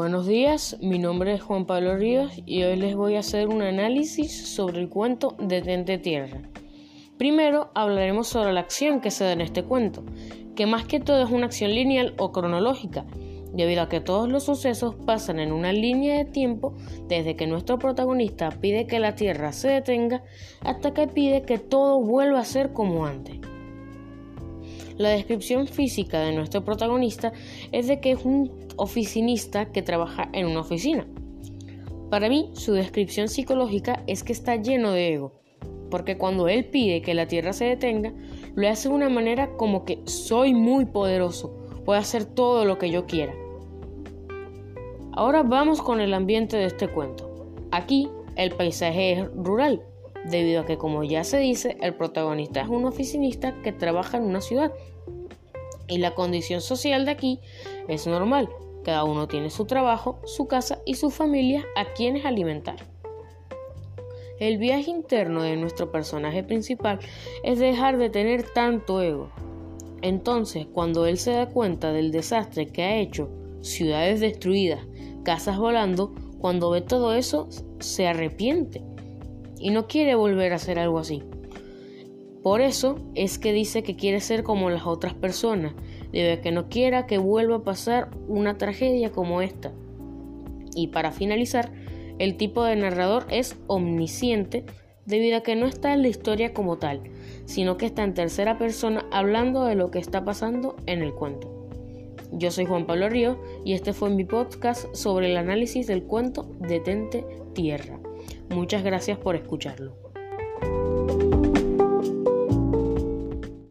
Buenos días, mi nombre es Juan Pablo Ríos y hoy les voy a hacer un análisis sobre el cuento Detente Tierra. Primero hablaremos sobre la acción que se da en este cuento, que más que todo es una acción lineal o cronológica, debido a que todos los sucesos pasan en una línea de tiempo desde que nuestro protagonista pide que la Tierra se detenga hasta que pide que todo vuelva a ser como antes. La descripción física de nuestro protagonista es de que es un oficinista que trabaja en una oficina. Para mí, su descripción psicológica es que está lleno de ego, porque cuando él pide que la Tierra se detenga, lo hace de una manera como que soy muy poderoso, puedo hacer todo lo que yo quiera. Ahora vamos con el ambiente de este cuento. Aquí el paisaje es rural, debido a que como ya se dice, el protagonista es un oficinista que trabaja en una ciudad. Y la condición social de aquí es normal, cada uno tiene su trabajo, su casa y su familia a quienes alimentar. El viaje interno de nuestro personaje principal es dejar de tener tanto ego. Entonces, cuando él se da cuenta del desastre que ha hecho, ciudades destruidas, casas volando, cuando ve todo eso, se arrepiente y no quiere volver a hacer algo así. Por eso es que dice que quiere ser como las otras personas, debe que no quiera que vuelva a pasar una tragedia como esta. Y para finalizar, el tipo de narrador es omnisciente debido a que no está en la historia como tal, sino que está en tercera persona hablando de lo que está pasando en el cuento. Yo soy Juan Pablo Río y este fue mi podcast sobre el análisis del cuento Detente Tierra. Muchas gracias por escucharlo.